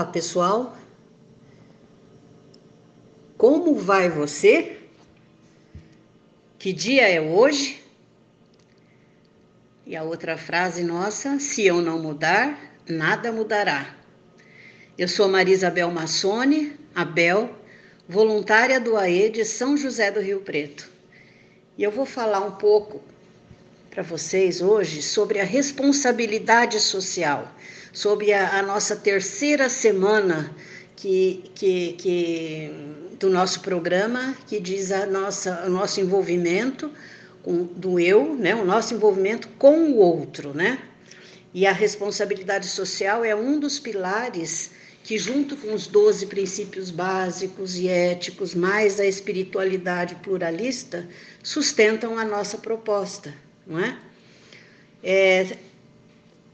Olá, pessoal. Como vai você? Que dia é hoje? E a outra frase nossa: se eu não mudar, nada mudará. Eu sou Maria Isabel Massone, Abel, voluntária do AE de São José do Rio Preto. E eu vou falar um pouco para vocês hoje sobre a responsabilidade social sobre a, a nossa terceira semana que, que, que, do nosso programa, que diz a nossa, o nosso envolvimento com, do eu, né, o nosso envolvimento com o outro, né? E a responsabilidade social é um dos pilares que, junto com os 12 princípios básicos e éticos, mais a espiritualidade pluralista, sustentam a nossa proposta, não é? é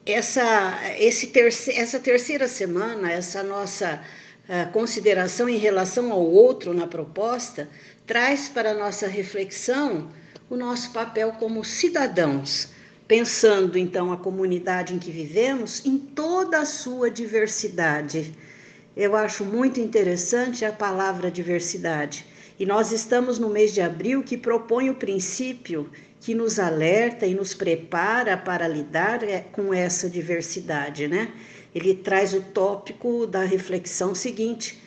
essa, esse terce, essa terceira semana, essa nossa uh, consideração em relação ao outro na proposta, traz para nossa reflexão o nosso papel como cidadãos, pensando então a comunidade em que vivemos em toda a sua diversidade. Eu acho muito interessante a palavra diversidade. E nós estamos no mês de abril que propõe o princípio que nos alerta e nos prepara para lidar é, com essa diversidade, né? Ele traz o tópico da reflexão seguinte: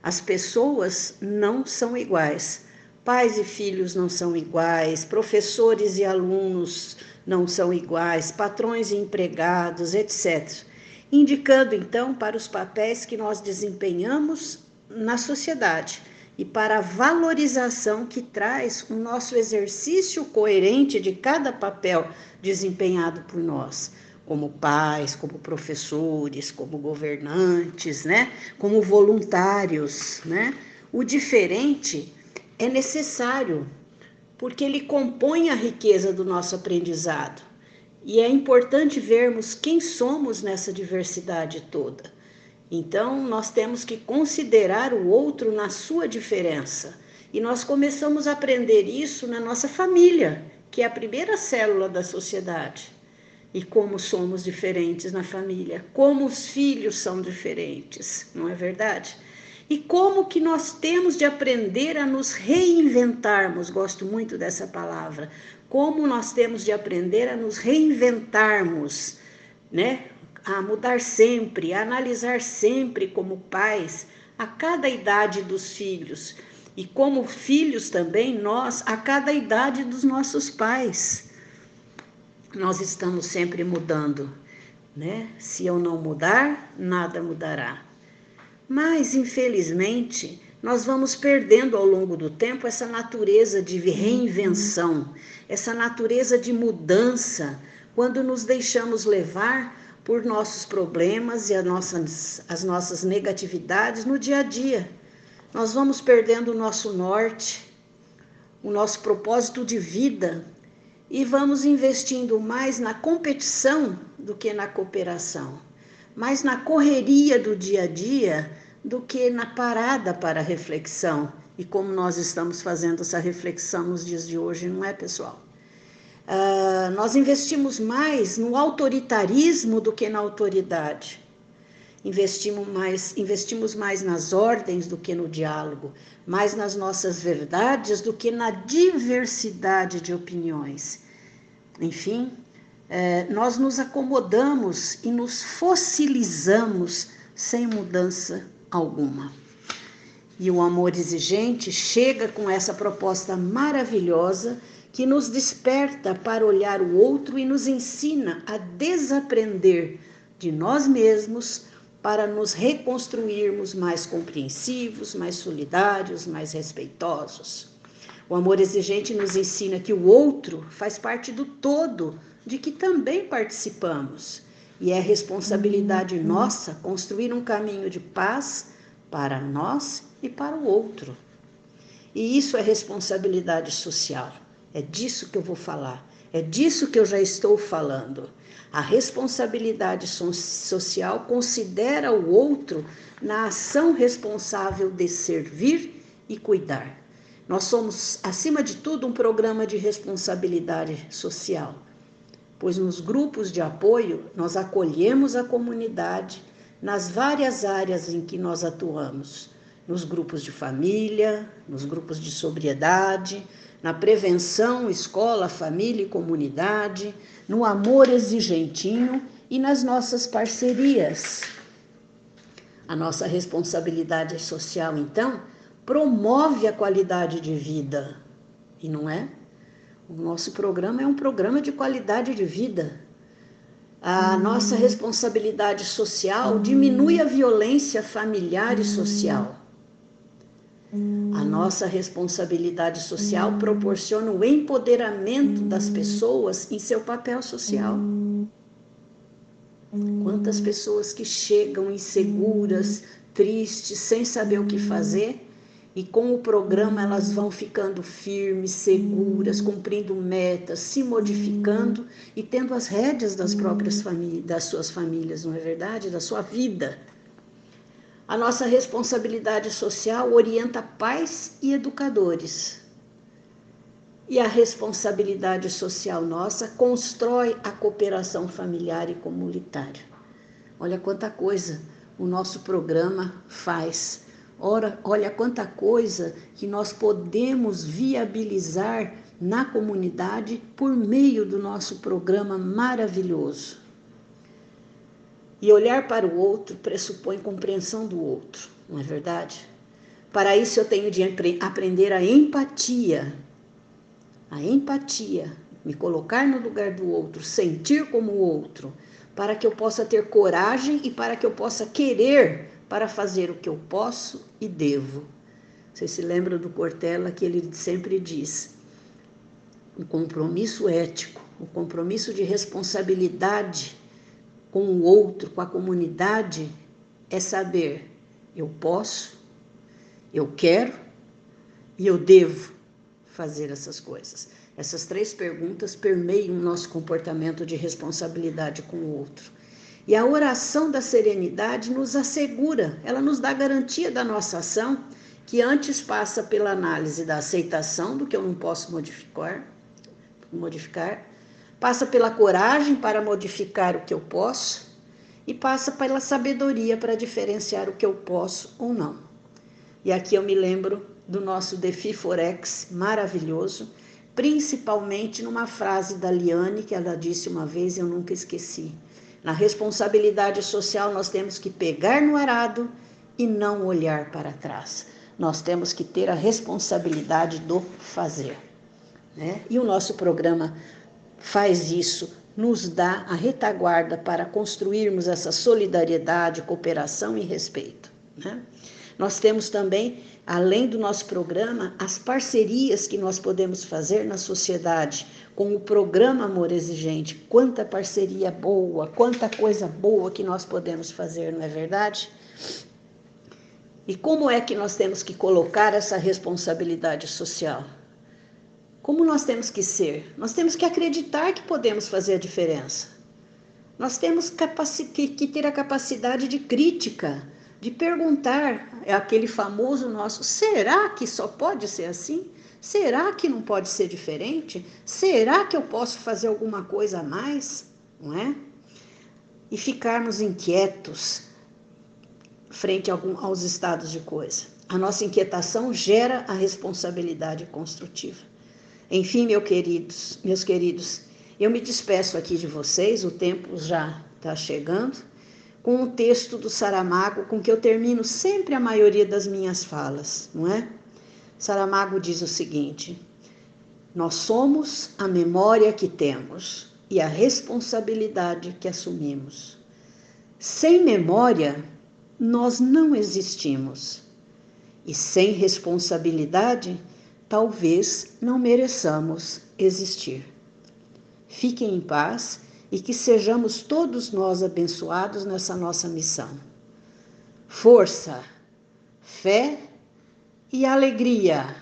as pessoas não são iguais. Pais e filhos não são iguais, professores e alunos não são iguais, patrões e empregados, etc. Indicando então para os papéis que nós desempenhamos na sociedade e para a valorização que traz o nosso exercício coerente de cada papel desempenhado por nós, como pais, como professores, como governantes, né? Como voluntários, né? O diferente é necessário porque ele compõe a riqueza do nosso aprendizado. E é importante vermos quem somos nessa diversidade toda. Então, nós temos que considerar o outro na sua diferença. E nós começamos a aprender isso na nossa família, que é a primeira célula da sociedade. E como somos diferentes na família, como os filhos são diferentes, não é verdade? E como que nós temos de aprender a nos reinventarmos, gosto muito dessa palavra. Como nós temos de aprender a nos reinventarmos, né? A mudar sempre, a analisar sempre como pais a cada idade dos filhos e como filhos também nós a cada idade dos nossos pais. Nós estamos sempre mudando, né? Se eu não mudar, nada mudará. Mas infelizmente, nós vamos perdendo ao longo do tempo essa natureza de reinvenção, essa natureza de mudança, quando nos deixamos levar por nossos problemas e as nossas, as nossas negatividades no dia a dia. Nós vamos perdendo o nosso norte, o nosso propósito de vida e vamos investindo mais na competição do que na cooperação, mais na correria do dia a dia do que na parada para reflexão. E como nós estamos fazendo essa reflexão nos dias de hoje, não é, pessoal? Uh, nós investimos mais no autoritarismo do que na autoridade. Investimos mais, investimos mais nas ordens do que no diálogo, mais nas nossas verdades do que na diversidade de opiniões. Enfim, eh, nós nos acomodamos e nos fossilizamos sem mudança alguma. E o amor exigente chega com essa proposta maravilhosa que nos desperta para olhar o outro e nos ensina a desaprender de nós mesmos para nos reconstruirmos mais compreensivos, mais solidários, mais respeitosos. O amor exigente nos ensina que o outro faz parte do todo de que também participamos. E é responsabilidade uhum. nossa construir um caminho de paz para nós e para o outro. E isso é responsabilidade social. É disso que eu vou falar. É disso que eu já estou falando. A responsabilidade social considera o outro na ação responsável de servir e cuidar. Nós somos, acima de tudo, um programa de responsabilidade social, pois nos grupos de apoio nós acolhemos a comunidade nas várias áreas em que nós atuamos, nos grupos de família, nos grupos de sobriedade, na prevenção, escola, família e comunidade, no amor exigentinho e nas nossas parcerias. A nossa responsabilidade social, então, promove a qualidade de vida, e não é? O nosso programa é um programa de qualidade de vida. A nossa responsabilidade social diminui a violência familiar e social. A nossa responsabilidade social proporciona o empoderamento das pessoas em seu papel social. Quantas pessoas que chegam inseguras, tristes, sem saber o que fazer, e com o programa elas vão ficando firmes, seguras, cumprindo metas, se modificando e tendo as rédeas das próprias famílias, das suas famílias, não é verdade? Da sua vida. A nossa responsabilidade social orienta pais e educadores. E a responsabilidade social nossa constrói a cooperação familiar e comunitária. Olha quanta coisa o nosso programa faz. Ora, olha quanta coisa que nós podemos viabilizar na comunidade por meio do nosso programa maravilhoso. E olhar para o outro pressupõe compreensão do outro, não é verdade? Para isso eu tenho de aprender a empatia. A empatia, me colocar no lugar do outro, sentir como o outro, para que eu possa ter coragem e para que eu possa querer para fazer o que eu posso e devo. Vocês se lembram do Cortella que ele sempre diz: o compromisso ético, o compromisso de responsabilidade com o outro, com a comunidade, é saber eu posso, eu quero e eu devo fazer essas coisas. Essas três perguntas permeiam o nosso comportamento de responsabilidade com o outro. E a oração da serenidade nos assegura, ela nos dá garantia da nossa ação, que antes passa pela análise da aceitação do que eu não posso modificar, modificar passa pela coragem para modificar o que eu posso e passa pela sabedoria para diferenciar o que eu posso ou não. E aqui eu me lembro do nosso Defi Forex maravilhoso, principalmente numa frase da Liane que ela disse uma vez e eu nunca esqueci. Na responsabilidade social nós temos que pegar no arado e não olhar para trás. Nós temos que ter a responsabilidade do fazer. Né? E o nosso programa faz isso, nos dá a retaguarda para construirmos essa solidariedade, cooperação e respeito. Né? Nós temos também, além do nosso programa, as parcerias que nós podemos fazer na sociedade com o programa Amor Exigente. Quanta parceria boa, quanta coisa boa que nós podemos fazer, não é verdade? E como é que nós temos que colocar essa responsabilidade social? Como nós temos que ser? Nós temos que acreditar que podemos fazer a diferença. Nós temos que ter a capacidade de crítica, de perguntar, aquele famoso nosso: será que só pode ser assim? Será que não pode ser diferente? Será que eu posso fazer alguma coisa a mais? Não é? E ficarmos inquietos frente aos estados de coisa. A nossa inquietação gera a responsabilidade construtiva. Enfim, meus queridos, meus queridos, eu me despeço aqui de vocês, o tempo já está chegando, com o texto do Saramago, com que eu termino sempre a maioria das minhas falas, não é? Saramago diz o seguinte: Nós somos a memória que temos e a responsabilidade que assumimos. Sem memória, nós não existimos. E sem responsabilidade, talvez não mereçamos existir. Fiquem em paz e que sejamos todos nós abençoados nessa nossa missão. Força, fé e alegria